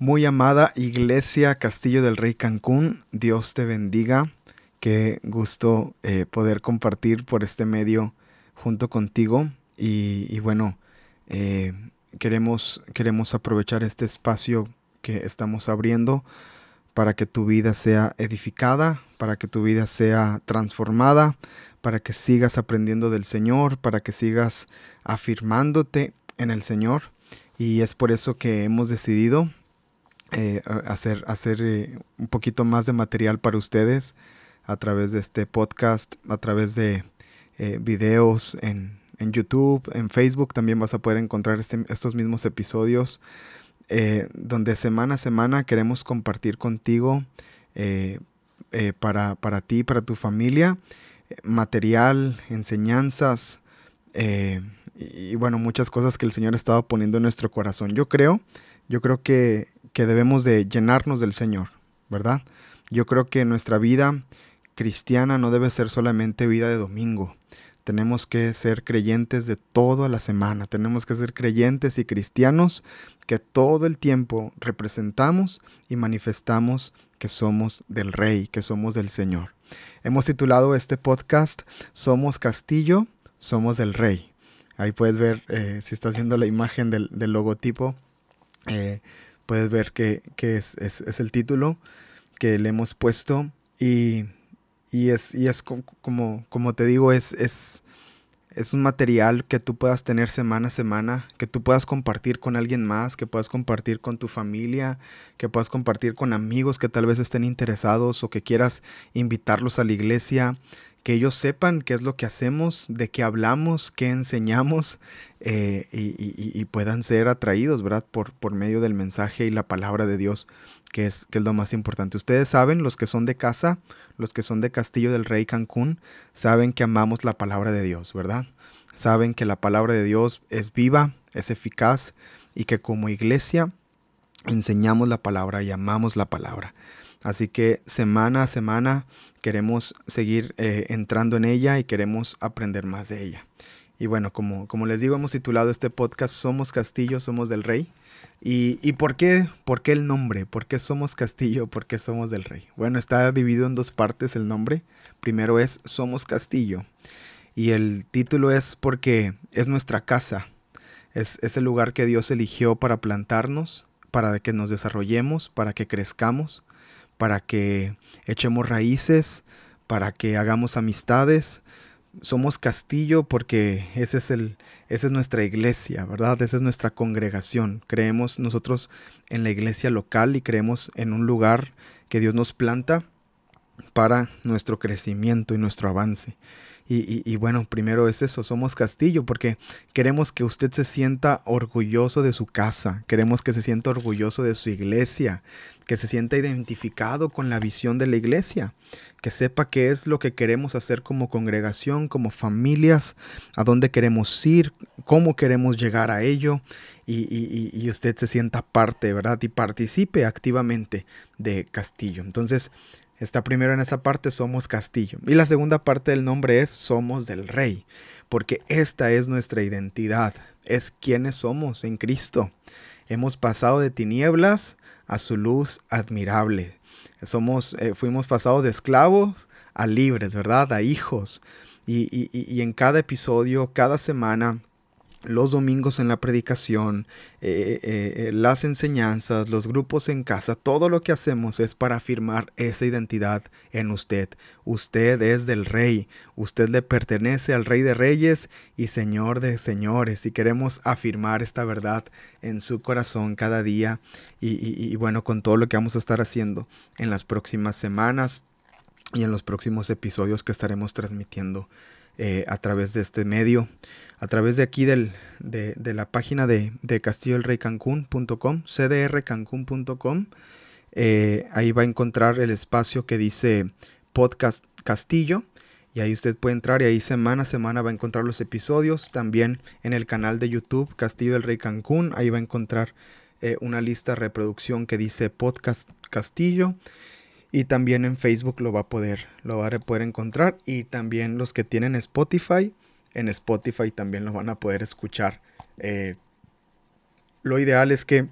Muy amada Iglesia Castillo del Rey Cancún, Dios te bendiga. Qué gusto eh, poder compartir por este medio junto contigo. Y, bueno, eh, queremos, queremos aprovechar este espacio que estamos abriendo para que tu vida sea edificada, para que tu vida sea transformada, para que sigas aprendiendo del Señor, para que sigas afirmándote en el Señor. Y es por eso que hemos decidido eh, hacer, hacer eh, un poquito más de material para ustedes a través de este podcast, a través de eh, videos en, YouTube, en Facebook también vas a poder encontrar este, estos mismos episodios donde semana a semana queremos compartir contigo para, para ti, para tu familia, material, enseñanzas y, y bueno, muchas cosas que el Señor ha estado poniendo en nuestro corazón. Yo creo, yo creo que que debemos de llenarnos del Señor, ¿verdad? Yo creo que nuestra vida cristiana no debe ser solamente vida de domingo. Tenemos que ser creyentes de toda la semana. Tenemos que ser creyentes y cristianos que todo el tiempo representamos y manifestamos que somos del Rey, que somos del Señor. Hemos titulado este podcast Somos Castillo, somos del Rey. Ahí puedes ver, eh, si estás viendo la imagen del, logotipo, eh, puedes ver que, es, el título que le hemos puesto y, es, y es como, como te digo, es, es, es un material que tú puedas tener semana a semana, que tú puedas compartir con alguien más, que puedas compartir con tu familia, que puedas compartir con amigos que tal vez estén interesados o que quieras invitarlos a la iglesia que ellos sepan qué es lo que hacemos, de qué hablamos, qué enseñamos eh, y, puedan ser atraídos, ¿verdad? Por, por medio del mensaje y la palabra de Dios, que es, que es lo más importante. Ustedes saben, los que son de casa, los que son de Castillo del Rey Cancún, saben que amamos la palabra de Dios, ¿verdad? Saben que la palabra de Dios es viva, es eficaz y que como iglesia enseñamos la palabra y amamos la palabra. Así que semana a semana queremos seguir eh, entrando en ella y queremos aprender más de ella. Y bueno, como, como les digo, hemos titulado este podcast Somos Castillo, Somos del Rey. ¿Y, y por, qué, por qué el nombre? ¿Por qué somos Castillo? ¿Por qué somos del Rey? Bueno, está dividido en dos partes el nombre. Primero es Somos Castillo. Y el título es porque es nuestra casa. Es, es el lugar que Dios eligió para plantarnos, para que nos desarrollemos, para que crezcamos para que echemos raíces, para que hagamos amistades. Somos castillo porque ese es el, esa es nuestra iglesia, ¿verdad? Esa es nuestra congregación. Creemos nosotros en la iglesia local y creemos en un lugar que Dios nos planta para nuestro crecimiento y nuestro avance. Y, bueno, primero es eso, somos castillo porque queremos que usted se sienta orgulloso de su casa, queremos que se sienta orgulloso de su iglesia, que se sienta identificado con la visión de la iglesia, que sepa qué es lo que queremos hacer como congregación, como familias, a dónde queremos ir, cómo queremos llegar a ello y, y usted se sienta parte, ¿verdad? Y participe activamente de Castillo. Entonces, Está primero en esa parte somos castillo. Y la segunda parte del nombre es somos del rey. Porque esta es nuestra identidad. Es quienes somos en Cristo. Hemos pasado de tinieblas a su luz admirable. Somos, eh, fuimos pasados de esclavos a libres, ¿verdad? A hijos. y en cada episodio, cada semana, los domingos en la predicación, eh, eh, eh, las enseñanzas, los grupos en casa, todo lo que hacemos es para afirmar esa identidad en usted. Usted es del rey, usted le pertenece al rey de reyes y señor de señores y queremos afirmar esta verdad en su corazón cada día y, y bueno, con todo lo que vamos a estar haciendo en las próximas semanas y en los próximos episodios que estaremos transmitiendo a través de este medio a través de aquí del, de, la página de, de castilloelreycancún.com, cdrcancún.com. Eh, ahí va a encontrar el espacio que dice Podcast Castillo. Y ahí usted puede entrar y ahí semana a semana va a encontrar los episodios. También en el canal de YouTube Castillo del Rey Cancún. Ahí va a encontrar eh, una lista de reproducción que dice Podcast Castillo. Y también en Facebook lo va a poder, lo va a poder encontrar. Y también los que tienen Spotify en Spotify también lo van a poder escuchar. Eh, lo ideal es que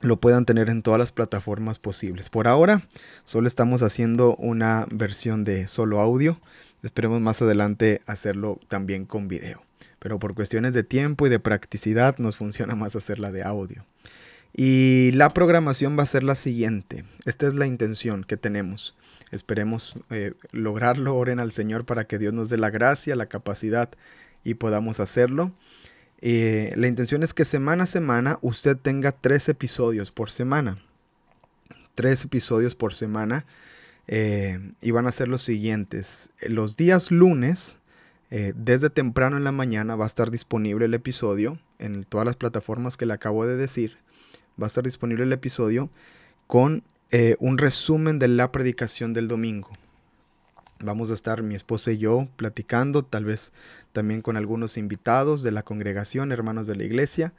lo puedan tener en todas las plataformas posibles. Por ahora, solo estamos haciendo una versión de solo audio. Esperemos más adelante hacerlo también con video. Pero por cuestiones de tiempo y de practicidad nos funciona más hacerla de audio. Y la programación va a ser la siguiente. Esta es la intención que tenemos. Esperemos eh, lograrlo. Oren al Señor para que Dios nos dé la gracia, la capacidad y podamos hacerlo. Eh, la intención es que semana a semana usted tenga tres episodios por semana. Tres episodios por semana. Eh, y van a ser los siguientes. Los días lunes, desde temprano en la mañana, va a estar disponible el episodio en todas las plataformas que le acabo de decir. Va a estar disponible el episodio con un resumen de la predicación del domingo. Vamos a estar mi esposa y yo platicando, tal vez también con algunos invitados de la congregación, hermanos de la iglesia,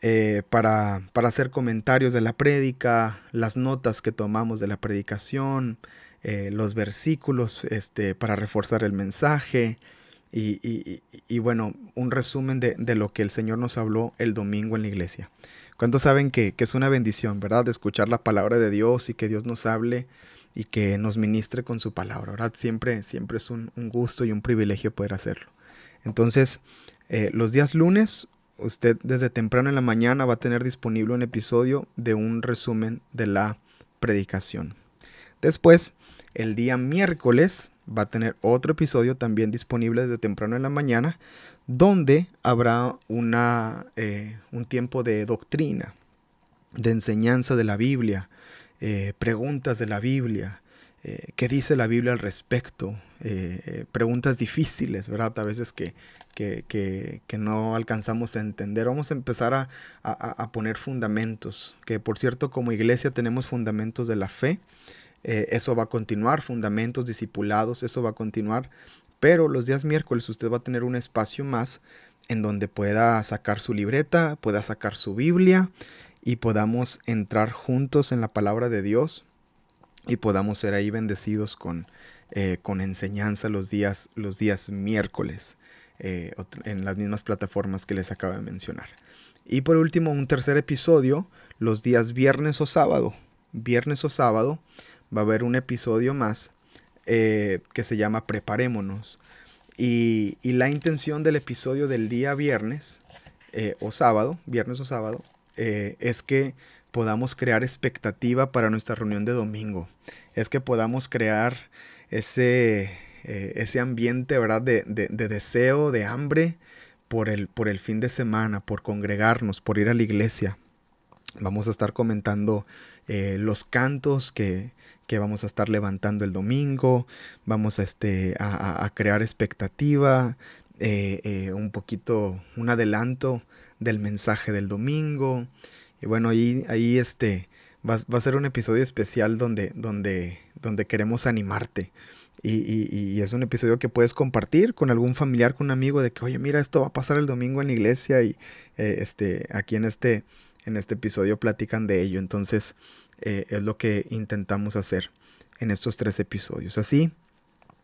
eh, para, hacer comentarios de la prédica, las notas que tomamos de la predicación, eh, los versículos este, para reforzar el mensaje y, bueno, un resumen de, lo que el Señor nos habló el domingo en la iglesia. ¿Cuántos saben que, que es una bendición, verdad? De escuchar la palabra de Dios y que Dios nos hable y que nos ministre con su palabra, ¿verdad? Siempre, siempre es un, gusto y un privilegio poder hacerlo. Entonces, eh, los días lunes, usted desde temprano en la mañana va a tener disponible un episodio de un resumen de la predicación. Después, el día miércoles va a tener otro episodio también disponible desde temprano en la mañana, donde habrá una, eh, un tiempo de doctrina, de enseñanza de la Biblia, eh, preguntas de la Biblia, eh, qué dice la Biblia al respecto, eh, preguntas difíciles, ¿verdad? A veces que, que, no alcanzamos a entender. Vamos a empezar a, a, poner fundamentos, que por cierto como iglesia tenemos fundamentos de la fe, eso va a continuar, fundamentos discipulados, eso va a continuar, pero los días miércoles usted va a tener un espacio más en donde pueda sacar su libreta, pueda sacar su Biblia y podamos entrar juntos en la palabra de Dios y podamos ser ahí bendecidos con, eh, con enseñanza los días, los días miércoles eh, en las mismas plataformas que les acabo de mencionar. Y por último, un tercer episodio, los días viernes o sábado. Viernes o sábado va a haber un episodio más eh, que se llama Preparémonos. Y, y, la intención del episodio del día viernes o sábado, viernes o sábado, eh, es que podamos crear expectativa para nuestra reunión de domingo. Es que podamos crear ese, eh, ese ambiente, ¿verdad? De, deseo, de hambre por el, por el fin de semana, por congregarnos, por ir a la iglesia. Vamos a estar comentando eh, los cantos que, vamos a estar levantando el domingo. Vamos a, este, a, crear expectativa, un poquito, un adelanto del mensaje del domingo. Y bueno, ahí, ahí este, va, a ser un episodio especial donde, donde, donde queremos animarte. Y, es un episodio que puedes compartir con algún familiar, con un amigo, de que, oye, mira, esto va a pasar el domingo en la iglesia y eh, este, aquí en este, en este episodio platican de ello. Entonces, eh, es lo que intentamos hacer en estos tres episodios. Así,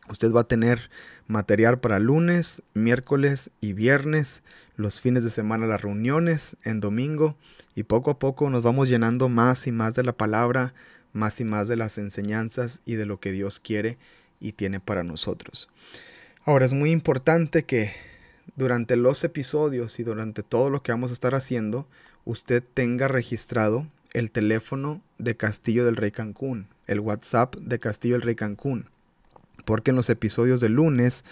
usted va a tener material para lunes, miércoles y viernes los fines de semana las reuniones, en domingo, y poco a poco nos vamos llenando más y más de la palabra, más y más de las enseñanzas y de lo que Dios quiere y tiene para nosotros. Ahora es muy importante que durante los episodios y durante todo lo que vamos a estar haciendo, usted tenga registrado el teléfono de Castillo del Rey Cancún, el WhatsApp de Castillo del Rey Cancún. Porque en los episodios de lunes,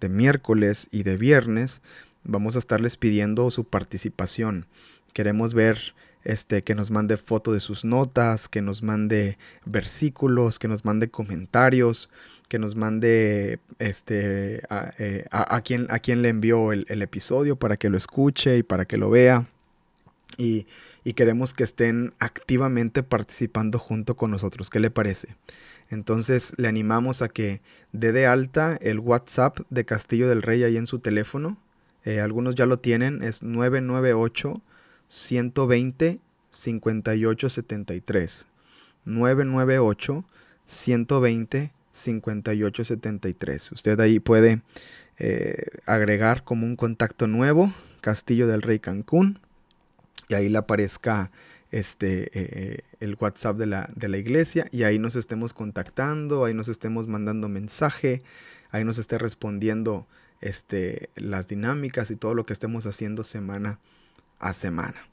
de miércoles y de viernes vamos a estarles pidiendo su participación. Queremos ver este, que nos mande foto de sus notas, que nos mande versículos, que nos mande comentarios, que nos mande este, a, eh, quien, a quien le envió el, episodio para que lo escuche y para que lo vea. Y, y, queremos que estén activamente participando junto con nosotros. ¿Qué le parece? Entonces le animamos a que dé de alta el WhatsApp de Castillo del Rey ahí en su teléfono eh, algunos ya lo tienen, es 998 120 5873. 998 120 5873. Usted ahí puede eh, agregar como un contacto nuevo Castillo del Rey Cancún ahí le aparezca este, eh, el WhatsApp de la, de la iglesia y ahí nos estemos contactando, ahí nos estemos mandando mensaje, ahí nos esté respondiendo este, las dinámicas y todo lo que estemos haciendo semana a semana.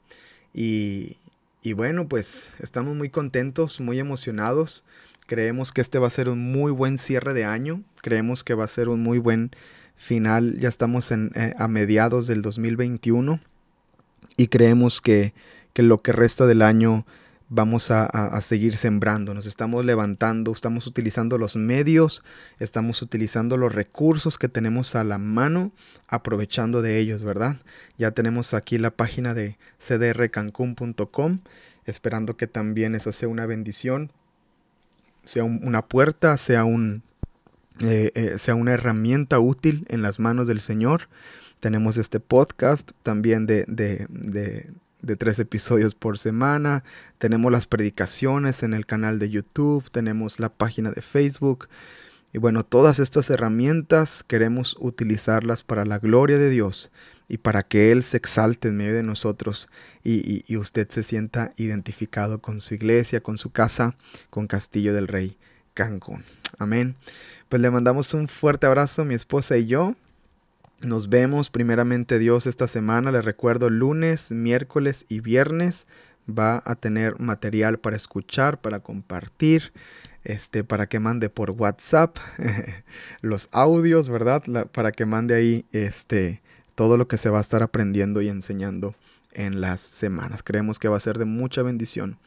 Y, y bueno, pues estamos muy contentos, muy emocionados. Creemos que este va a ser un muy buen cierre de año. Creemos que va a ser un muy buen final. Ya estamos en, eh, a mediados del 2021 y creemos que, que lo que resta del año vamos a, seguir sembrando, nos estamos levantando, estamos utilizando los medios, estamos utilizando los recursos que tenemos a la mano, aprovechando de ellos, ¿verdad? Ya tenemos aquí la página de cdrcancun.com, esperando que también eso sea una bendición, sea una puerta, sea, un, eh, eh, sea una herramienta útil en las manos del Señor. Tenemos este podcast también de, de, de tres episodios por semana. Tenemos las predicaciones en el canal de YouTube, tenemos la página de Facebook. Y bueno, todas estas herramientas queremos utilizarlas para la gloria de Dios y para que Él se exalte en medio de nosotros y, y, usted se sienta identificado con su iglesia, con su casa, con Castillo del Rey Cancún. Amén. Pues le mandamos un fuerte abrazo, mi esposa y yo. Nos vemos primeramente Dios esta semana. Les recuerdo lunes, miércoles y viernes va a tener material para escuchar, para compartir, este, para que mande por WhatsApp los audios, ¿verdad? para que mande ahí este, todo lo que se va a estar aprendiendo y enseñando en las semanas. Creemos que va a ser de mucha bendición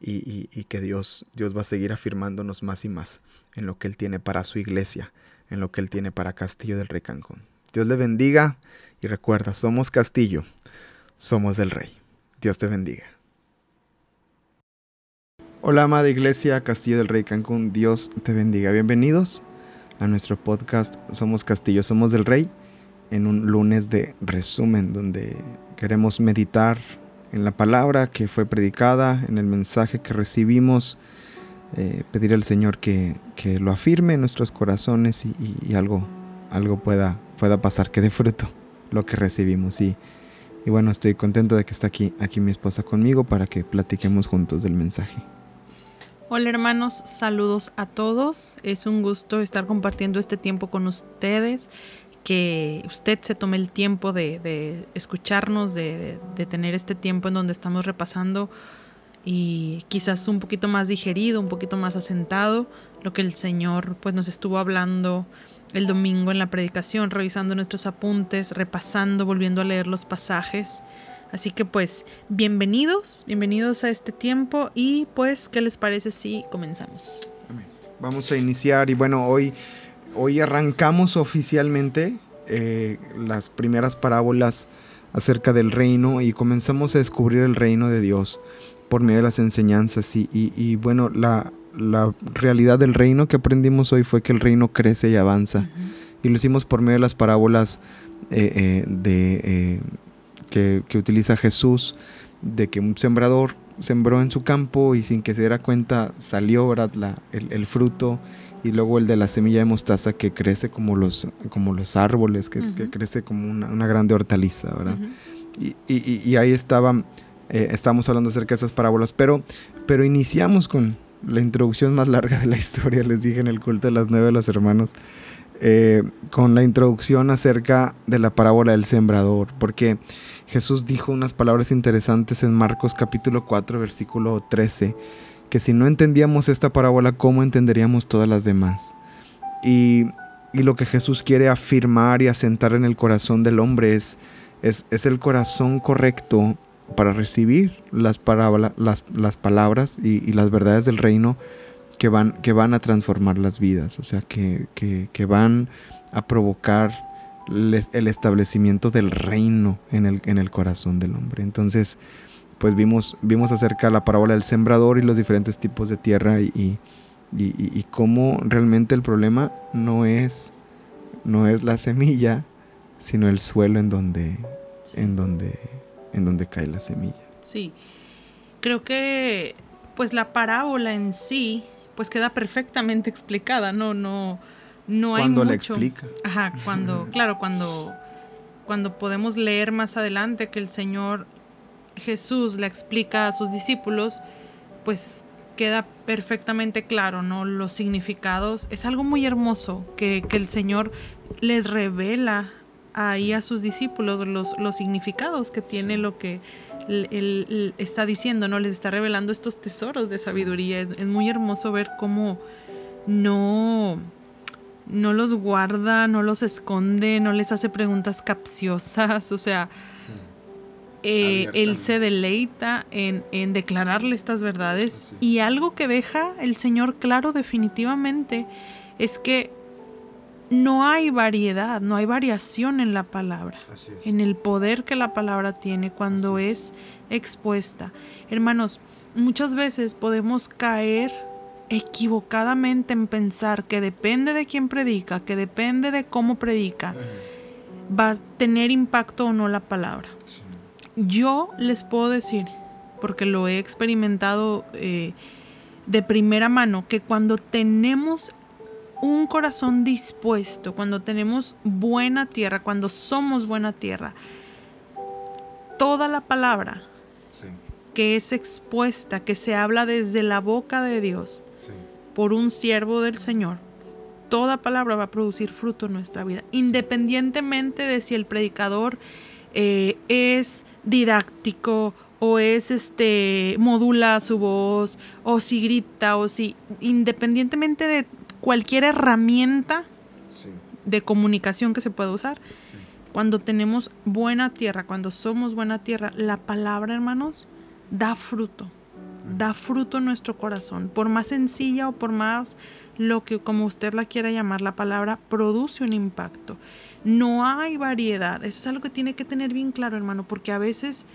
y, y que Dios, Dios va a seguir afirmándonos más y más en lo que Él tiene para su iglesia, en lo que Él tiene para Castillo del Rey Cancún. Dios le bendiga y recuerda, somos castillo, somos del rey. Dios te bendiga. Hola amada iglesia, Castillo del Rey Cancún, Dios te bendiga. Bienvenidos a nuestro podcast Somos Castillo, Somos del Rey, en un lunes de resumen donde queremos meditar en la palabra que fue predicada, en el mensaje que recibimos, eh, pedir al Señor que, lo afirme en nuestros corazones y algo algo pueda, pueda pasar, que dé fruto lo que recibimos. Y, y bueno, estoy contento de que está aquí, aquí mi esposa conmigo para que platiquemos juntos del mensaje. Hola hermanos, saludos a todos. Es un gusto estar compartiendo este tiempo con ustedes. Que usted se tome el tiempo de, escucharnos, de, de, tener este tiempo en donde estamos repasando y quizás un poquito más digerido, un poquito más asentado, lo que el Señor pues nos estuvo hablando el domingo en la predicación, revisando nuestros apuntes, repasando, volviendo a leer los pasajes. Así que pues bienvenidos, bienvenidos a este tiempo y pues, ¿qué les parece si comenzamos? Vamos a iniciar y bueno, hoy, hoy arrancamos oficialmente eh, las primeras parábolas acerca del reino y comenzamos a descubrir el reino de Dios por medio de las enseñanzas y, y bueno, la, la realidad del reino que aprendimos hoy fue que el reino crece y avanza. Y lo hicimos por medio de las parábolas eh, eh, de, eh, que, utiliza Jesús, de que un sembrador sembró en su campo y sin que se diera cuenta salió La, el, fruto y luego el de la semilla de mostaza que crece como los, como los árboles, que, crece como una, grande hortaliza, ¿verdad? y, y, ahí estaba, estábamos hablando acerca de esas parábolas, pero, pero iniciamos con, la introducción más larga de la historia, les dije en el culto de las nueve de los hermanos, eh, con la introducción acerca de la parábola del sembrador, porque Jesús dijo unas palabras interesantes en Marcos capítulo 4, versículo 13, que si no entendíamos esta parábola, ¿cómo entenderíamos todas las demás? Y, y lo que Jesús quiere afirmar y asentar en el corazón del hombre es, es, es el corazón correcto para recibir las, las, las palabras y, las verdades del reino que van, que van a transformar las vidas, o sea, que, van a provocar el establecimiento del reino en el, en el corazón del hombre. Entonces, pues vimos, vimos acerca de la parábola del sembrador y los diferentes tipos de tierra y, y, cómo realmente el problema no es, no es la semilla, sino el suelo en donde, en donde en donde cae la semilla. Sí, creo que pues la parábola en sí pues queda perfectamente explicada, no, no, no hay Cuando la explica. Ajá, cuando, claro, cuando, cuando podemos leer más adelante que el Señor Jesús le explica a sus discípulos, pues queda perfectamente claro, ¿no? Los significados. Es algo muy hermoso que, que el Señor les revela ahí a sus discípulos los, los significados que tiene lo que él, está diciendo, ¿no? Les está revelando estos tesoros de sabiduría. Es, es, muy hermoso ver cómo no, no los guarda, no los esconde, no les hace preguntas capciosas, o sea, eh, él se deleita en, en, declararle estas verdades. Y algo que deja el Señor claro definitivamente es que no hay variedad, no hay variación en la palabra, en el poder que la palabra tiene cuando es. expuesta. Hermanos, muchas veces podemos caer equivocadamente en pensar que depende de quién predica, que depende de cómo predica, va a tener impacto o no la palabra. Yo les puedo decir, porque lo he experimentado eh, de primera mano, que cuando tenemos un corazón dispuesto, cuando tenemos buena tierra, cuando somos buena tierra, toda la palabra que es expuesta, que se habla desde la boca de Dios por un siervo del Señor, toda palabra va a producir fruto en nuestra vida, independientemente de si el predicador eh, es didáctico o es este modula su voz o si grita o si independientemente de cualquier herramienta de comunicación que se pueda usar. Cuando tenemos buena tierra, cuando somos buena tierra, la palabra, hermanos, da fruto. Da fruto en nuestro corazón. Por más sencilla o por más lo que como usted la quiera llamar, la palabra produce un impacto. No hay variedad. Eso es algo que tiene que tener bien claro, hermano, porque a veces,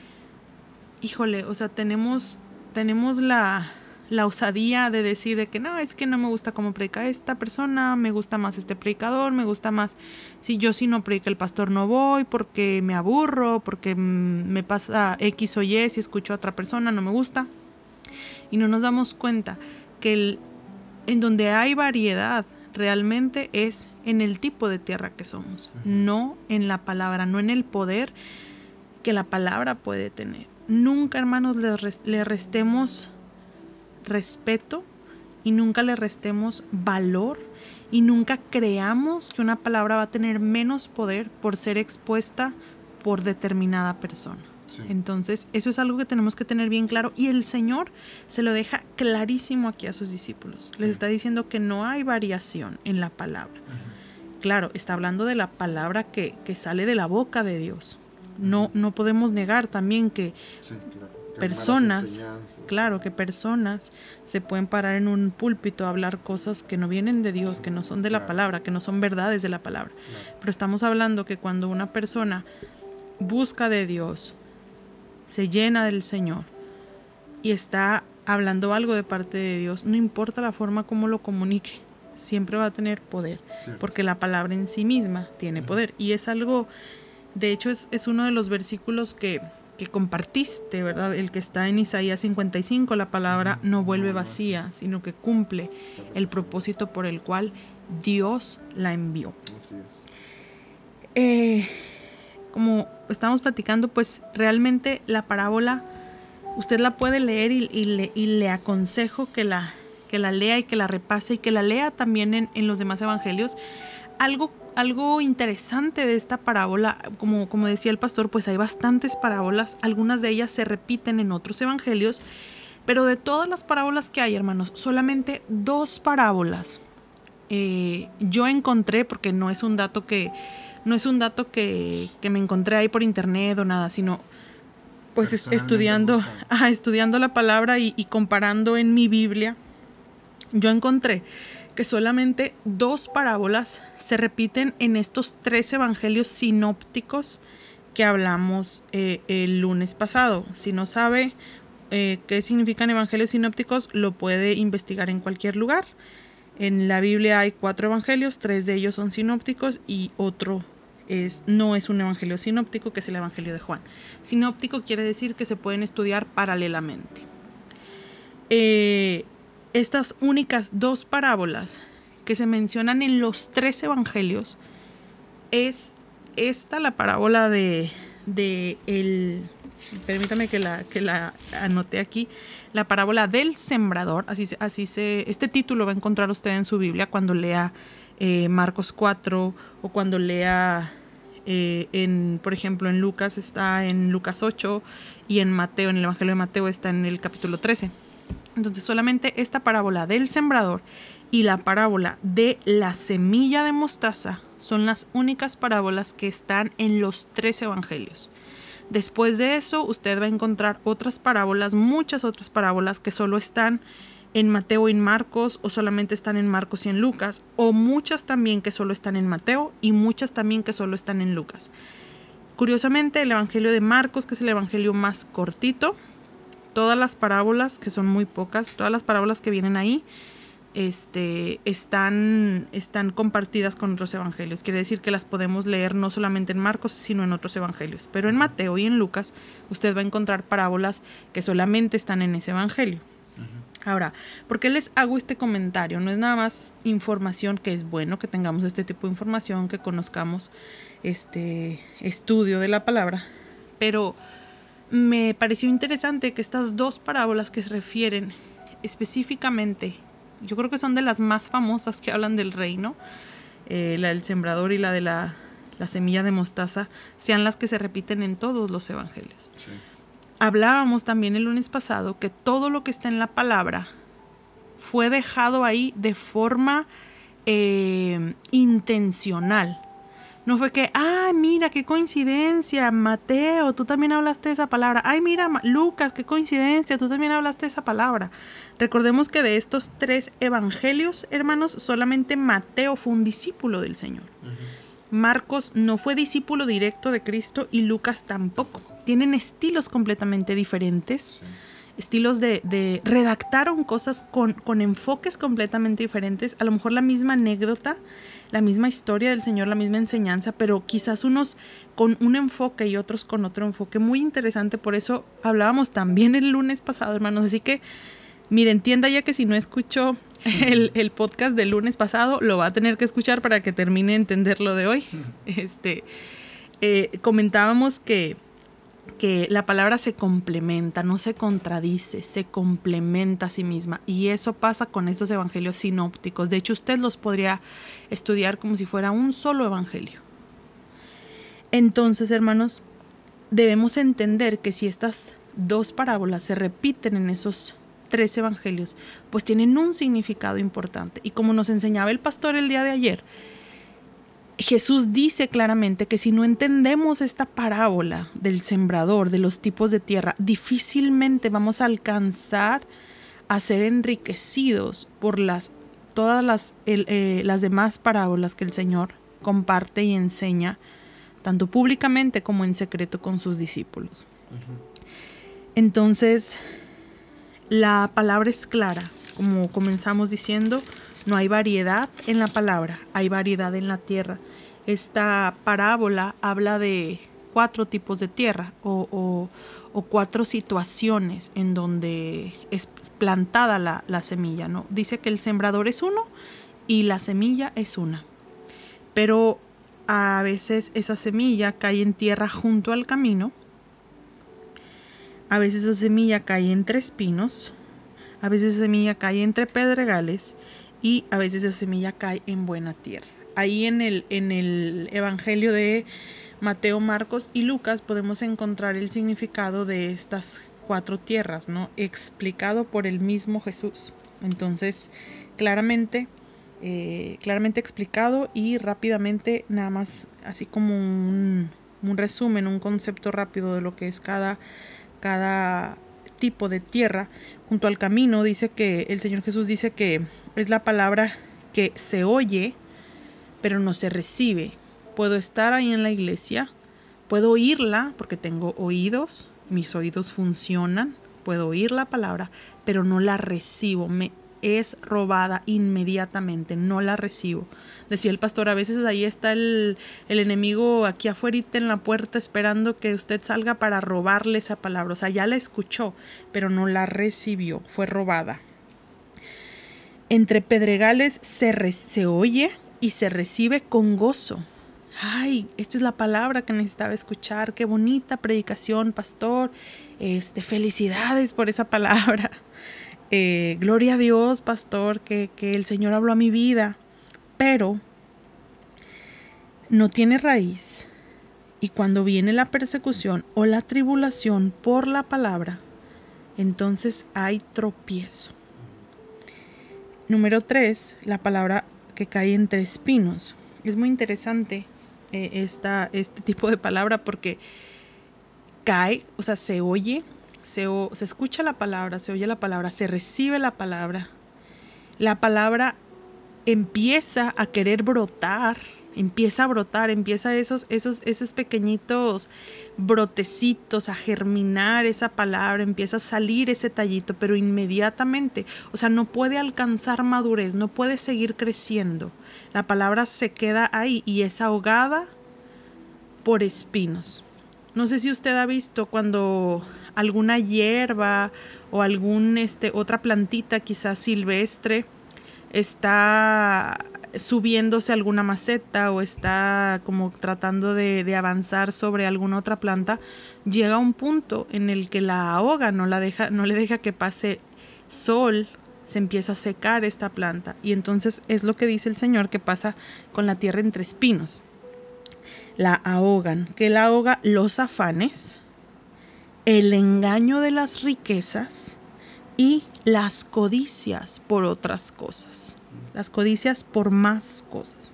híjole, o sea, tenemos, tenemos la, la osadía de decir de que no, es que no me gusta cómo predica esta persona, me gusta más este predicador, me gusta más, si yo si no predica el pastor no voy porque me aburro, porque me pasa X o Y, si escucho a otra persona no me gusta. Y no nos damos cuenta que el, en donde hay variedad realmente es en el tipo de tierra que somos, no en la palabra, no en el poder que la palabra puede tener. Nunca, hermanos, le, restemos respeto y nunca le restemos valor y nunca creamos que una palabra va a tener menos poder por ser expuesta por determinada persona. Entonces, eso es algo que tenemos que tener bien claro y el Señor se lo deja clarísimo aquí a sus discípulos. Les está diciendo que no hay variación en la palabra. Claro, está hablando de la palabra que, sale de la boca de Dios. No, no podemos negar también que personas, claro, que personas se pueden parar en un púlpito a hablar cosas que no vienen de Dios, que no son de la palabra, que no son verdades de la palabra. Pero estamos hablando que cuando una persona busca de Dios, se llena del Señor y está hablando algo de parte de Dios, no importa la forma como lo comunique, siempre va a tener poder, porque la palabra en sí misma tiene poder. Y es algo, de hecho es, es uno de los versículos que, que, compartiste, ¿verdad? El que está en Isaías 55, la palabra no vuelve vacía, sino que cumple el propósito por el cual Dios la envió. Así es. Eh, como estamos platicando, pues realmente la parábola usted la puede leer y, le, le, aconsejo que la, que la lea y que la repase y que la lea también en, en, los demás evangelios. Algo, algo interesante de esta parábola, como, como decía el pastor, pues hay bastantes parábolas, algunas de ellas se repiten en otros evangelios, pero de todas las parábolas que hay, hermanos, solamente dos parábolas eh, yo encontré, porque no es un dato que no es un dato que, me encontré ahí por internet o nada, sino pues estudiando, estudiando la palabra y, comparando en mi Biblia, yo encontré que solamente dos parábolas se repiten en estos tres evangelios sinópticos que hablamos eh, el lunes pasado. Si no sabe eh, qué significan evangelios sinópticos, lo puede investigar en cualquier lugar. En la Biblia hay cuatro evangelios, tres de ellos son sinópticos y otro es, no es un evangelio sinóptico, que es el evangelio de Juan. Sinóptico quiere decir que se pueden estudiar paralelamente. Eh, estas únicas dos parábolas que se mencionan en los tres evangelios es esta la parábola de, de el, permítame que la, que la anote aquí, la parábola del sembrador, así, así se, este título va a encontrar usted en su Biblia cuando lea eh, Marcos 4 o cuando lea, eh, en, por ejemplo, en Lucas está en Lucas 8 y en Mateo, en el Evangelio de Mateo está en el capítulo 13. Entonces solamente esta parábola del sembrador y la parábola de la semilla de mostaza son las únicas parábolas que están en los tres evangelios. Después de eso, usted va a encontrar otras parábolas, muchas otras parábolas que solo están en Mateo y en Marcos, o solamente están en Marcos y en Lucas, o muchas también que solo están en Mateo y muchas también que solo están en Lucas. Curiosamente, el Evangelio de Marcos, que es el Evangelio más cortito, todas las parábolas, que son muy pocas, todas las parábolas que vienen ahí, este, están, están compartidas con otros evangelios. Quiere decir que las podemos leer no solamente en Marcos, sino en otros evangelios. Pero en Mateo y en Lucas usted va a encontrar parábolas que solamente están en ese evangelio. Ahora, ¿por qué les hago este comentario? No es nada más información que es bueno que tengamos este tipo de información, que conozcamos este estudio de la palabra, pero me pareció interesante que estas dos parábolas que se refieren específicamente yo creo que son de las más famosas que hablan del reino, eh, la del sembrador y la de la, semilla de mostaza, sean las que se repiten en todos los evangelios. Hablábamos también el lunes pasado que todo lo que está en la palabra fue dejado ahí de forma eh, intencional. No fue que, ay, mira, qué coincidencia, Mateo, tú también hablaste de esa palabra. Ay, mira, Lucas, qué coincidencia, tú también hablaste de esa palabra. Recordemos que de estos tres evangelios, hermanos, solamente Mateo fue un discípulo del Señor. Marcos no fue discípulo directo de Cristo y Lucas tampoco. Tienen estilos completamente diferentes. Estilos de, de, redactaron cosas con, con, enfoques completamente diferentes, a lo mejor la misma anécdota, la misma historia del Señor, la misma enseñanza, pero quizás unos con un enfoque y otros con otro enfoque muy interesante. Por eso hablábamos también el lunes pasado, hermanos. Así que, miren, entienda ya que si no escuchó el, podcast del lunes pasado, lo va a tener que escuchar para que termine de entender lo de hoy. Este, eh, comentábamos que que la palabra se complementa, no se contradice, se complementa a sí misma. Y eso pasa con estos evangelios sinópticos. De hecho, usted los podría estudiar como si fuera un solo evangelio. Entonces, hermanos, debemos entender que si estas dos parábolas se repiten en esos tres evangelios, pues tienen un significado importante. Y como nos enseñaba el pastor el día de ayer, Jesús dice claramente que si no entendemos esta parábola del sembrador, de los tipos de tierra, difícilmente vamos a alcanzar a ser enriquecidos por las, todas las, eh, las demás parábolas que el Señor comparte y enseña, tanto públicamente como en secreto con sus discípulos. Entonces, la palabra es clara, como comenzamos diciendo, no hay variedad en la palabra, hay variedad en la tierra. Esta parábola habla de cuatro tipos de tierra o, cuatro situaciones en donde es plantada la, la, semilla. ¿no? Dice que el sembrador es uno y la semilla es una. Pero a veces esa semilla cae en tierra junto al camino. A veces esa semilla cae entre espinos. A veces esa semilla cae entre pedregales y a veces esa semilla cae en buena tierra. Ahí en el, en el Evangelio de Mateo, Marcos y Lucas podemos encontrar el significado de estas cuatro tierras, ¿no? Explicado por el mismo Jesús. Entonces, claramente, eh, claramente explicado y rápidamente, nada más así como un, un, resumen, un concepto rápido de lo que es cada, cada tipo de tierra. Junto al camino dice que el Señor Jesús dice que es la palabra que se oye, pero no se recibe. Puedo estar ahí en la iglesia, puedo oírla porque tengo oídos, mis oídos funcionan, puedo oír la palabra, pero no la recibo, me es robada inmediatamente, no la recibo. Decía el pastor, a veces ahí está el, el enemigo aquí afuera en la puerta esperando que usted salga para robarle esa palabra. O sea, ya la escuchó, pero no la recibió, fue robada. Entre pedregales se, se oye y se recibe con gozo. ay, esta es la palabra que necesitaba escuchar, qué bonita predicación, pastor, este, felicidades por esa palabra. Eh, gloria a Dios, pastor, que, que el Señor habló a mi vida, pero no tiene raíz. Y cuando viene la persecución o la tribulación por la palabra, entonces hay tropiezo. Número tres, la palabra que cae entre espinos. Es muy interesante eh, este tipo de palabra porque cae, o sea, se oye, se, se escucha la palabra, se oye la palabra, se recibe la palabra. La palabra empieza a querer brotar, empieza a brotar, empieza esos, esos, esos pequeñitos brotecitos a germinar esa palabra, empieza a salir ese tallito, pero inmediatamente, o sea, no puede alcanzar madurez, no puede seguir creciendo. La palabra se queda ahí y es ahogada por espinos. No sé si usted ha visto cuando alguna hierba o algún este otra plantita quizás silvestre está subiéndose alguna maceta o está como tratando de, avanzar sobre alguna otra planta, llega a un punto en el que la ahoga, no, la deja, no le deja que pase sol, se empieza a secar esta planta. Y entonces es lo que dice el Señor que pasa con la tierra entre espinos. La ahogan, que la ahoga los afanes, el engaño de las riquezas y las codicias por otras cosas las codicias por más cosas.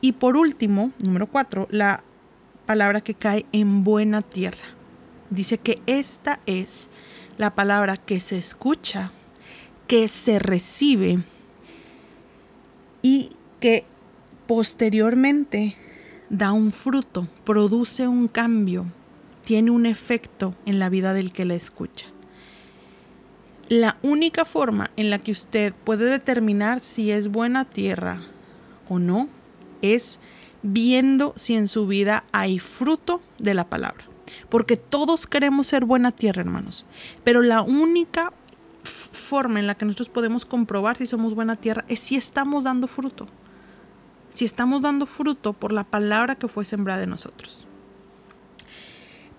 Y por último, número cuatro, la palabra que cae en buena tierra. Dice que esta es la palabra que se escucha, que se recibe y que posteriormente da un fruto, produce un cambio, tiene un efecto en la vida del que la escucha. La única forma en la que usted puede determinar si es buena tierra o no es viendo si en su vida hay fruto de la palabra. Porque todos queremos ser buena tierra, hermanos. Pero la única forma en la que nosotros podemos comprobar si somos buena tierra es si estamos dando fruto. Si estamos dando fruto por la palabra que fue sembrada en nosotros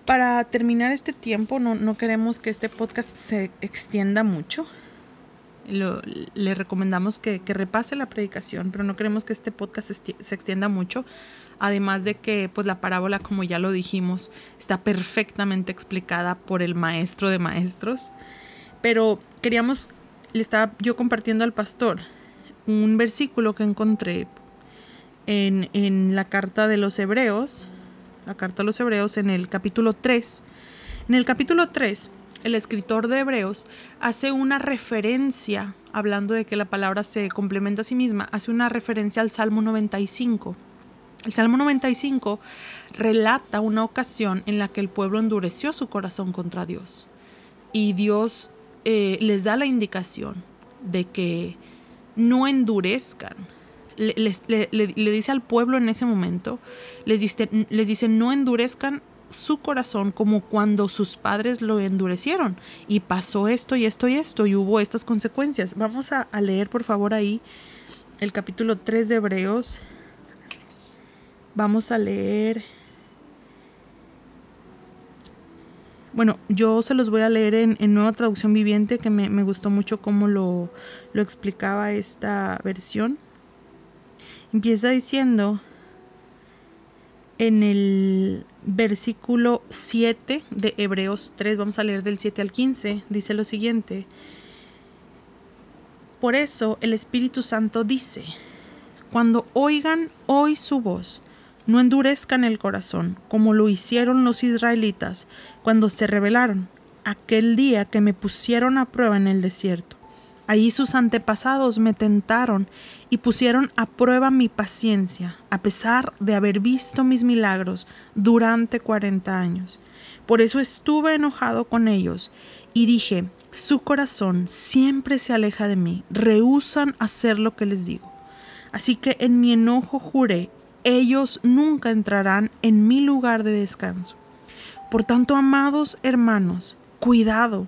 para terminar este tiempo, no, queremos que este podcast se extienda mucho. le recomendamos que, repase la predicación, pero no queremos que este podcast se extienda mucho. Además de que pues la parábola, como ya lo dijimos, está perfectamente explicada por el maestro de maestros. Pero queríamos, le estaba yo compartiendo al pastor un versículo que encontré en, en la carta de los hebreos, la carta a los Hebreos en el capítulo 3. En el capítulo 3, el escritor de Hebreos hace una referencia, hablando de que la palabra se complementa a sí misma, hace una referencia al Salmo 95. El Salmo 95 relata una ocasión en la que el pueblo endureció su corazón contra Dios y Dios eh, les da la indicación de que no endurezcan le, dice al pueblo en ese momento, les dice, les dice, no endurezcan su corazón como cuando sus padres lo endurecieron. Y pasó esto y esto y esto y hubo estas consecuencias. Vamos a, a leer por favor ahí el capítulo 3 de Hebreos. Vamos a leer... Bueno, yo se los voy a leer en, nueva traducción viviente, que me, me gustó mucho cómo lo, lo explicaba esta versión. Empieza diciendo en el versículo 7 de Hebreos 3, vamos a leer del 7 al 15, dice lo siguiente. Por eso el Espíritu Santo dice, cuando oigan hoy su voz, no endurezcan el corazón, como lo hicieron los israelitas cuando se rebelaron, aquel día que me pusieron a prueba en el desierto Allí sus antepasados me tentaron y pusieron a prueba mi paciencia, a pesar de haber visto mis milagros durante cuarenta años. Por eso estuve enojado con ellos y dije, su corazón siempre se aleja de mí, rehusan hacer lo que les digo. Así que en mi enojo juré, ellos nunca entrarán en mi lugar de descanso. Por tanto, amados hermanos, cuidado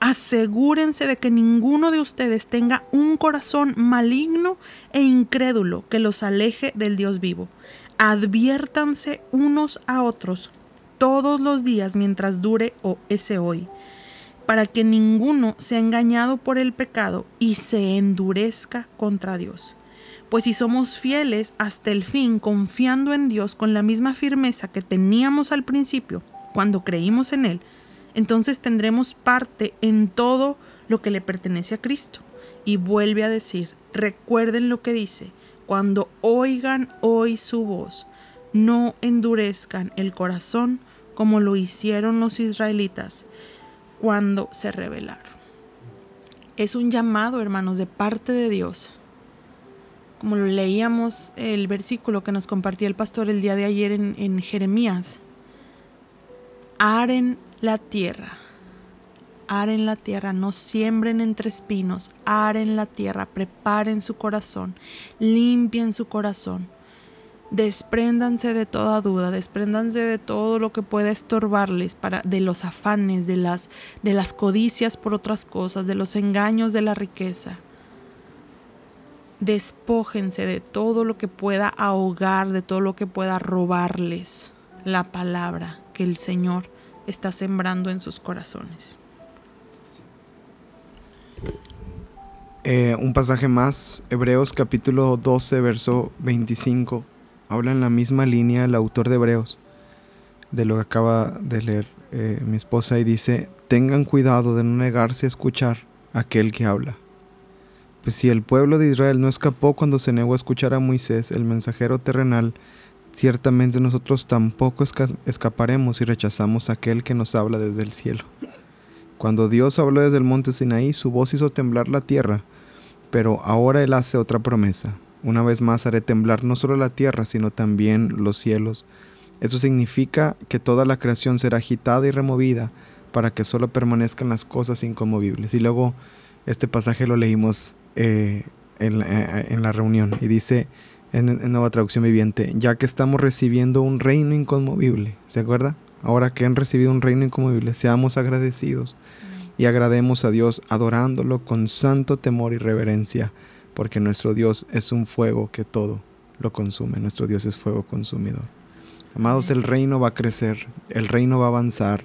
asegúrense de que ninguno de ustedes tenga un corazón maligno e incrédulo que los aleje del Dios vivo. Adviértanse unos a otros todos los días mientras dure o ese hoy, para que ninguno sea engañado por el pecado y se endurezca contra Dios. Pues si somos fieles hasta el fin, confiando en Dios con la misma firmeza que teníamos al principio, cuando creímos en Él, entonces tendremos parte en todo lo que le pertenece a Cristo. Y vuelve a decir, recuerden lo que dice, cuando oigan hoy su voz, no endurezcan el corazón como lo hicieron los israelitas cuando se rebelaron. Es un llamado, hermanos, de parte de Dios. Como lo leíamos el versículo que nos compartió el pastor el día de ayer en, en Jeremías. Aren la tierra. Aren la tierra, no siembren entre espinos, aren la tierra, preparen su corazón, limpien su corazón despréndanse de toda duda, despréndanse de todo lo que pueda estorbarles para de los afanes, de las de las codicias por otras cosas, de los engaños de la riqueza. Despójense de todo lo que pueda ahogar, de todo lo que pueda robarles la palabra que el Señor está sembrando en sus corazones. Eh, un pasaje más, Hebreos capítulo 12, verso 25 habla en la misma línea el autor de Hebreos, de lo que acaba de leer eh, mi esposa, y dice, tengan cuidado de no negarse a escuchar a aquel que habla. Pues si el pueblo de Israel no escapó cuando se negó a escuchar a Moisés, el mensajero terrenal, ciertamente nosotros tampoco escaparemos si rechazamos a aquel que nos habla desde el cielo. Cuando Dios habló desde el monte Sinaí, su voz hizo temblar la tierra, pero ahora Él hace otra promesa. Una vez más haré temblar no solo la tierra, sino también los cielos. Eso significa que toda la creación será agitada y removida para que solo permanezcan las cosas inconmovibles. Y luego este pasaje lo leímos eh, eh, en, la, reunión y dice en, en, Nueva Traducción Viviente, ya que estamos recibiendo un reino inconmovible, ¿se acuerda? Ahora que han recibido un reino inconmovible, seamos agradecidos y agrademos a Dios adorándolo con santo temor y reverencia porque nuestro Dios es un fuego que todo lo consume, nuestro Dios es fuego consumidor. Amados, el reino va a crecer, el reino va a avanzar,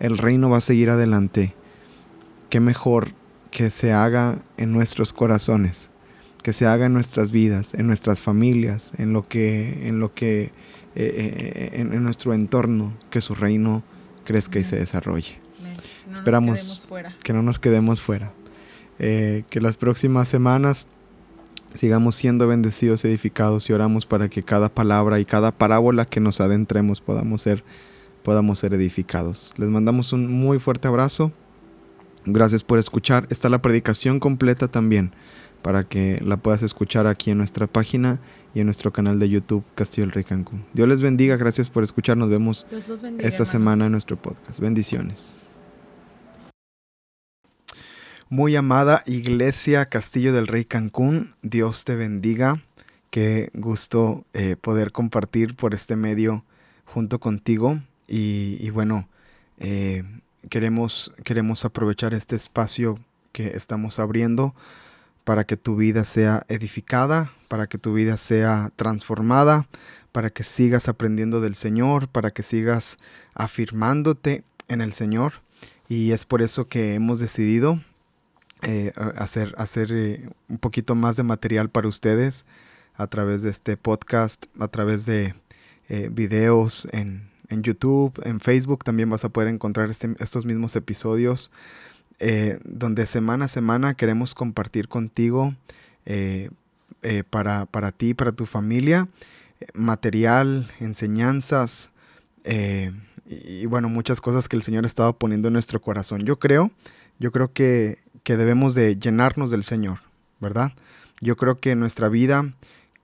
el reino va a seguir adelante. Qué mejor que se haga en nuestros corazones, que se haga en nuestras vidas, en nuestras familias, en lo que, en lo que, eh, eh, en, nuestro entorno, que su reino crezca y se desarrolle. Esperamos que no nos quedemos fuera. Eh, que las próximas semanas sigamos siendo bendecidos, edificados y oramos para que cada palabra y cada parábola que nos adentremos podamos ser, podamos ser edificados. Les mandamos un muy fuerte abrazo. Gracias por escuchar. Está la predicación completa también para que la puedas escuchar aquí en nuestra página y en nuestro canal de YouTube Castillo del Rey Cancún. Dios les bendiga, gracias por escuchar. Nos vemos esta semana en nuestro podcast. Bendiciones. Muy amada Iglesia Castillo del Rey Cancún, Dios te bendiga. Qué gusto eh, poder compartir por este medio junto contigo. Y, bueno, eh, queremos, queremos aprovechar este espacio que estamos abriendo para que tu vida sea edificada, para que tu vida sea transformada, para que sigas aprendiendo del Señor, para que sigas afirmándote en el Señor. Y es por eso que hemos decidido eh, hacer, hacer eh, un poquito más de material para ustedes a través de este podcast, a través de eh, videos en, YouTube, en Facebook también vas a poder encontrar este, estos mismos episodios donde semana a semana queremos compartir contigo para, para ti, para tu familia, material, enseñanzas y, y bueno, muchas cosas que el Señor ha estado poniendo en nuestro corazón. Yo creo, yo creo que que debemos de llenarnos del Señor, ¿verdad? Yo creo que nuestra vida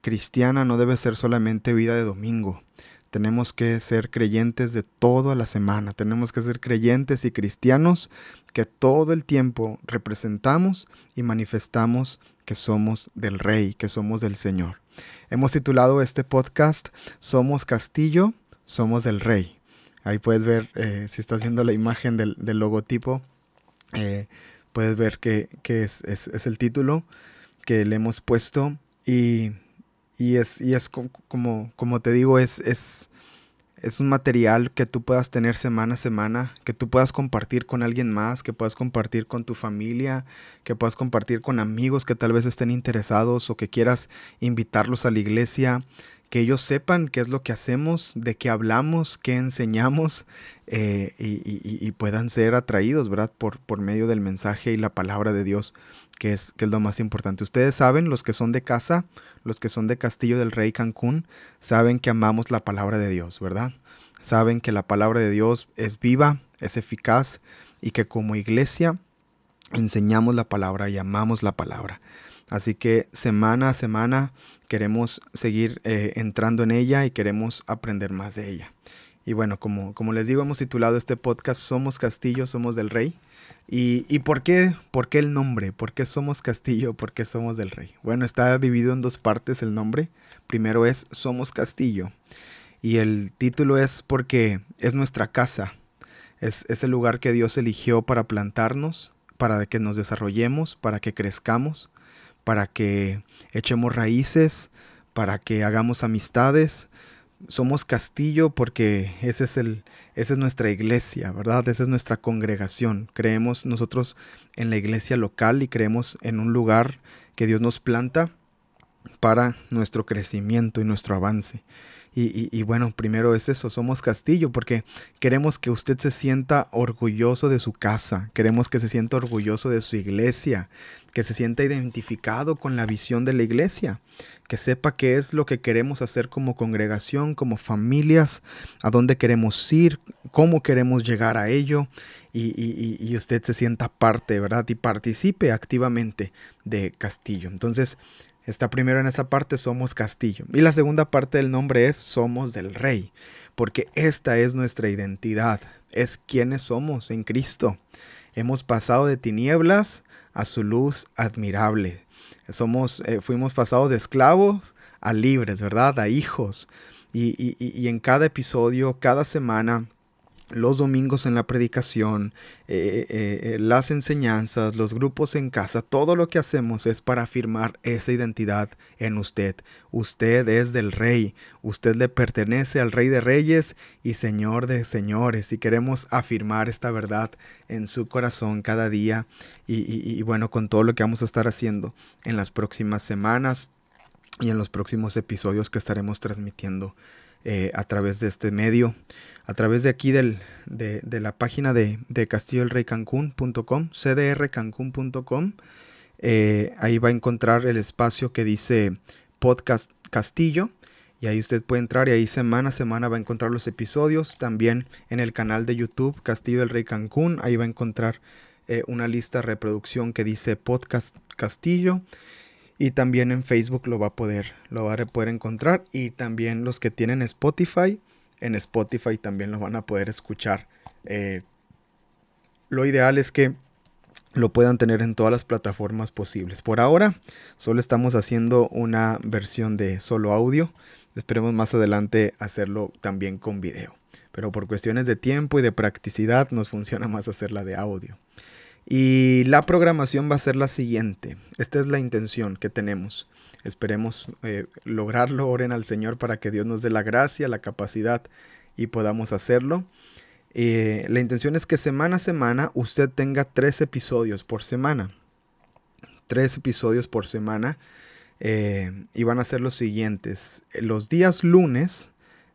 cristiana no debe ser solamente vida de domingo. Tenemos que ser creyentes de toda la semana. Tenemos que ser creyentes y cristianos que todo el tiempo representamos y manifestamos que somos del Rey, que somos del Señor. Hemos titulado este podcast Somos Castillo, somos del Rey. Ahí puedes ver, eh, si estás viendo la imagen del, logotipo, eh, puedes ver que, es, el título que le hemos puesto y, y es, y es como, como te digo, es, es, es un material que tú puedas tener semana a semana, que tú puedas compartir con alguien más, que puedas compartir con tu familia, que puedas compartir con amigos que tal vez estén interesados o que quieras invitarlos a la iglesia, que ellos sepan qué es lo que hacemos, de qué hablamos, qué enseñamos eh, y, puedan ser atraídos, ¿verdad? Por, por medio del mensaje y la palabra de Dios, que es, lo más importante. Ustedes saben, los que son de casa, los que son de Castillo del Rey Cancún, saben que amamos la palabra de Dios, ¿verdad? Saben que la palabra de Dios es viva, es eficaz y que como iglesia enseñamos la palabra y amamos la palabra. Así que semana a semana queremos seguir eh, entrando en ella y queremos aprender más de ella. Y bueno, como, como les digo, hemos titulado este podcast Somos Castillo, Somos del Rey. ¿Y, y por, qué, por qué el nombre? ¿Por qué somos Castillo? ¿Por qué somos del Rey? Bueno, está dividido en dos partes el nombre. Primero es Somos Castillo. Y el título es porque es nuestra casa. Es, es el lugar que Dios eligió para plantarnos, para que nos desarrollemos, para que crezcamos para que echemos raíces, para que hagamos amistades. Somos castillo porque ese es el, esa es nuestra iglesia, ¿verdad? Esa es nuestra congregación. Creemos nosotros en la iglesia local y creemos en un lugar que Dios nos planta para nuestro crecimiento y nuestro avance. Y, bueno, primero es eso, somos Castillo, porque queremos que usted se sienta orgulloso de su casa, queremos que se sienta orgulloso de su iglesia, que se sienta identificado con la visión de la iglesia, que sepa qué es lo que queremos hacer como congregación, como familias, a dónde queremos ir, cómo queremos llegar a ello, y, y usted se sienta parte, ¿verdad? Y participe activamente de Castillo. Entonces, Está primero en esa parte somos castillo. Y la segunda parte del nombre es somos del rey. Porque esta es nuestra identidad. Es quienes somos en Cristo. Hemos pasado de tinieblas a su luz admirable. Somos, eh, fuimos pasados de esclavos a libres, ¿verdad? A hijos. Y, y, y en cada episodio, cada semana, los domingos en la predicación, eh, eh, eh, las enseñanzas, los grupos en casa, todo lo que hacemos es para afirmar esa identidad en usted. Usted es del rey, usted le pertenece al rey de reyes y señor de señores y queremos afirmar esta verdad en su corazón cada día y bueno, con todo lo que vamos a estar haciendo en las próximas semanas y en los próximos episodios que estaremos transmitiendo a través de este medio, a través de aquí del, de, la página de, de castilloelreycancún.com, cdrcancún.com. Eh, ahí va a encontrar el espacio que dice Podcast Castillo. Y ahí usted puede entrar y ahí semana a semana va a encontrar los episodios. También en el canal de YouTube Castillo del Rey Cancún. Ahí va a encontrar eh, una lista de reproducción que dice Podcast Castillo. Y también en Facebook lo va a poder, lo va a poder encontrar. Y también los que tienen Spotify, en Spotify también lo van a poder escuchar. Eh, lo ideal es que lo puedan tener en todas las plataformas posibles. Por ahora, solo estamos haciendo una versión de solo audio. Esperemos más adelante hacerlo también con video. Pero por cuestiones de tiempo y de practicidad nos funciona más hacerla de audio. Y la programación va a ser la siguiente. Esta es la intención que tenemos. Esperemos eh, lograrlo. Oren al Señor para que Dios nos dé la gracia, la capacidad y podamos hacerlo. Eh, la intención es que semana a semana usted tenga tres episodios por semana. Tres episodios por semana. Eh, y van a ser los siguientes. Los días lunes,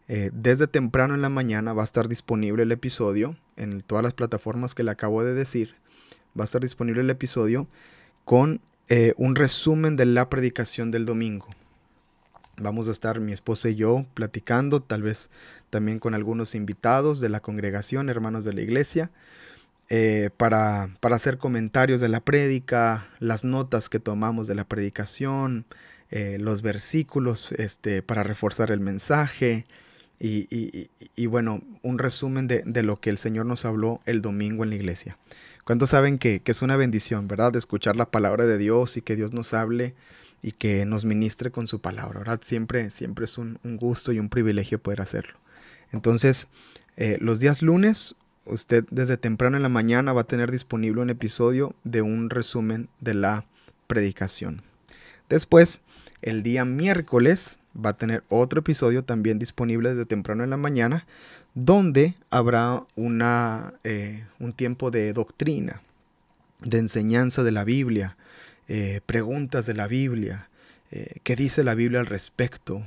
desde temprano en la mañana, va a estar disponible el episodio en todas las plataformas que le acabo de decir va a estar disponible el episodio con eh, un resumen de la predicación del domingo. Vamos a estar mi esposa y yo platicando, tal vez también con algunos invitados de la congregación, hermanos de la iglesia, eh, para, para, hacer comentarios de la prédica, las notas que tomamos de la predicación, eh, los versículos este, para reforzar el mensaje y, bueno, un resumen de, de, lo que el Señor nos habló el domingo en la iglesia. ¿Cuántos saben que, es una bendición, verdad? De escuchar la palabra de Dios y que Dios nos hable y que nos ministre con su palabra, ¿verdad? Siempre, siempre es un, gusto y un privilegio poder hacerlo. Entonces, eh, los días lunes, usted desde temprano en la mañana va a tener disponible un episodio de un resumen de la predicación. Después, El día miércoles va a tener otro episodio también disponible desde temprano en la mañana, donde habrá una, eh, un tiempo de doctrina, de enseñanza de la Biblia, eh, preguntas de la Biblia, eh, qué dice la Biblia al respecto,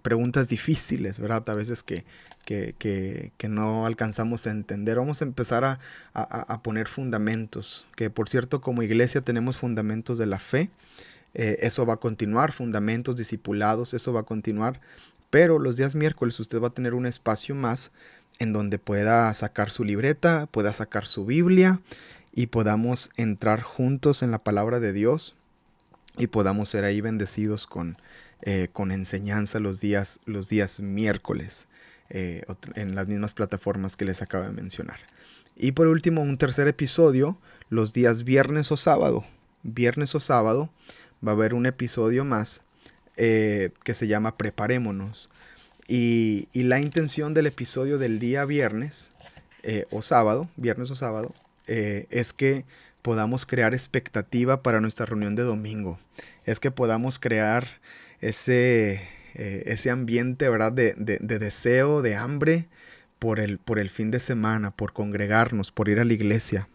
preguntas difíciles, ¿verdad? A veces que, que, no alcanzamos a entender. Vamos a empezar a, a, poner fundamentos, que por cierto como iglesia tenemos fundamentos de la fe, eso va a continuar, fundamentos discipulados, eso va a continuar, pero los días miércoles usted va a tener un espacio más en donde pueda sacar su libreta, pueda sacar su Biblia y podamos entrar juntos en la palabra de Dios y podamos ser ahí bendecidos con, eh, con enseñanza los días, los días miércoles eh, en las mismas plataformas que les acabo de mencionar. Y por último, un tercer episodio, los días viernes o sábado. Viernes o sábado va a haber un episodio más eh, que se llama Preparémonos. Y, la intención del episodio del día viernes eh, o sábado, viernes o sábado, eh, es que podamos crear expectativa para nuestra reunión de domingo. Es que podamos crear ese, ese ambiente ¿verdad? De, deseo, de hambre por el, por el fin de semana, por congregarnos, por ir a la iglesia.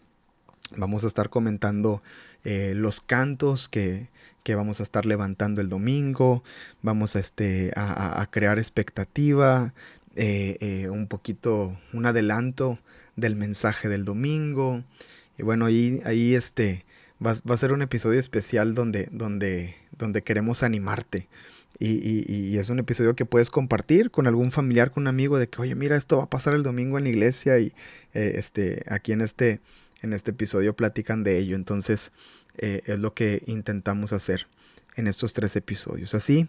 Vamos a estar comentando los cantos que, que vamos a estar levantando el domingo, vamos a, este, a, crear expectativa, eh, eh, un poquito, un adelanto del mensaje del domingo. Y bueno, ahí, ahí este, va, a ser un episodio especial donde, donde, donde queremos animarte. Y, es un episodio que puedes compartir con algún familiar, con un amigo, de que, oye, mira, esto va a pasar el domingo en la iglesia y eh, este, aquí en este, en este episodio platican de ello. Entonces, eh, es lo que intentamos hacer en estos tres episodios. Así,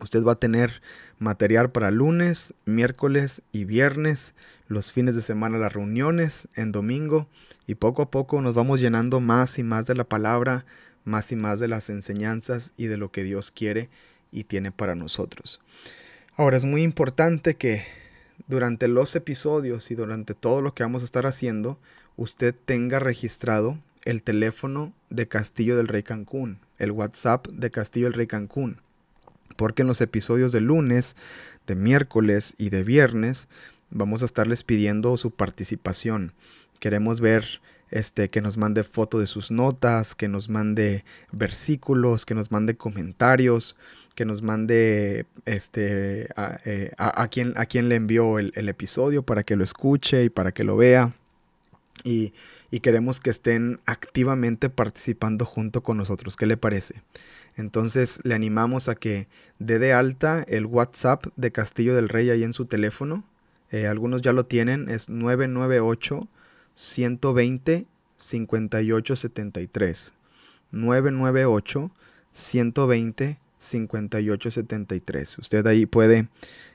usted va a tener material para lunes, miércoles y viernes, los fines de semana las reuniones, en domingo, y poco a poco nos vamos llenando más y más de la palabra, más y más de las enseñanzas y de lo que Dios quiere y tiene para nosotros. Ahora es muy importante que durante los episodios y durante todo lo que vamos a estar haciendo, usted tenga registrado el teléfono de Castillo del Rey Cancún, el WhatsApp de Castillo del Rey Cancún. Porque en los episodios de lunes, de miércoles y de viernes vamos a estarles pidiendo su participación. Queremos ver este, que nos mande foto de sus notas, que nos mande versículos, que nos mande comentarios, que nos mande este, a, eh, quien, a quien le envió el, episodio para que lo escuche y para que lo vea. Y queremos que estén activamente participando junto con nosotros. ¿Qué le parece? Entonces le animamos a que dé de alta el WhatsApp de Castillo del Rey ahí en su teléfono. Eh, algunos ya lo tienen, es 998 120 5873. 998 120 5873. Usted ahí puede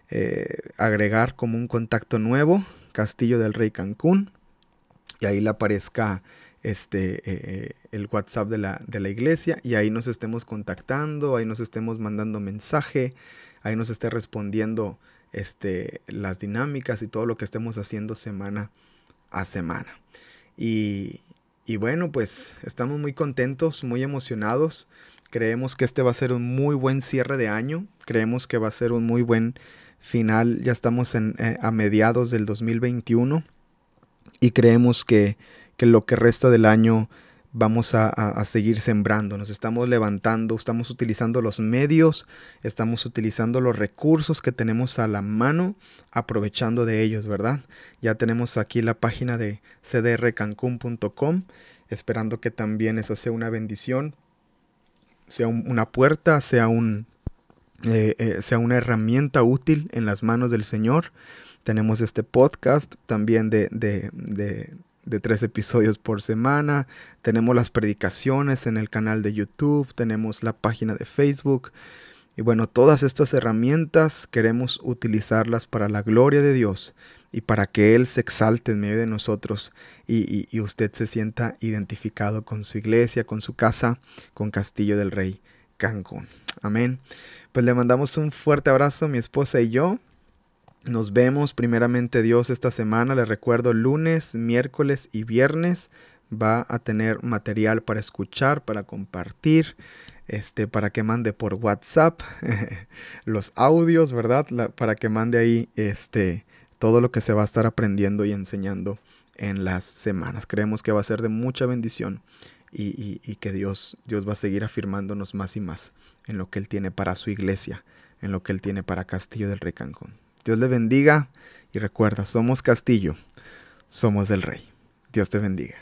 eh, agregar como un contacto nuevo Castillo del Rey Cancún y ahí le aparezca este, eh, eh, el WhatsApp de la, de la iglesia y ahí nos estemos contactando, ahí nos estemos mandando mensaje, ahí nos esté respondiendo este, las dinámicas y todo lo que estemos haciendo semana a semana. Y, y bueno, pues estamos muy contentos, muy emocionados. Creemos que este va a ser un muy buen cierre de año. Creemos que va a ser un muy buen final. Ya estamos en, eh, a mediados del 2021 y creemos que, lo que resta del año vamos a, seguir sembrando, nos estamos levantando, estamos utilizando los medios, estamos utilizando los recursos que tenemos a la mano, aprovechando de ellos, ¿verdad? Ya tenemos aquí la página de cdrcancun.com, esperando que también eso sea una bendición, sea una puerta, sea, un, eh, eh, sea una herramienta útil en las manos del Señor. Tenemos este podcast también de, de, tres episodios por semana. Tenemos las predicaciones en el canal de YouTube. Tenemos la página de Facebook. Y bueno, todas estas herramientas queremos utilizarlas para la gloria de Dios y para que Él se exalte en medio de nosotros y, y, usted se sienta identificado con su iglesia, con su casa, con Castillo del Rey Cancún. Amén. Pues le mandamos un fuerte abrazo, mi esposa y yo. Nos vemos primeramente Dios esta semana. Les recuerdo lunes, miércoles y viernes va a tener material para escuchar, para compartir. este, para que mande por WhatsApp los audios, ¿verdad? para que mande ahí este, todo lo que se va a estar aprendiendo y enseñando en las semanas. Creemos que va a ser de mucha bendición y, que Dios, Dios va a seguir afirmándonos más y más en lo que Él tiene para su iglesia, en lo que Él tiene para Castillo del Rey Cancún. Dios le bendiga y recuerda, somos Castillo, somos del Rey. Dios te bendiga.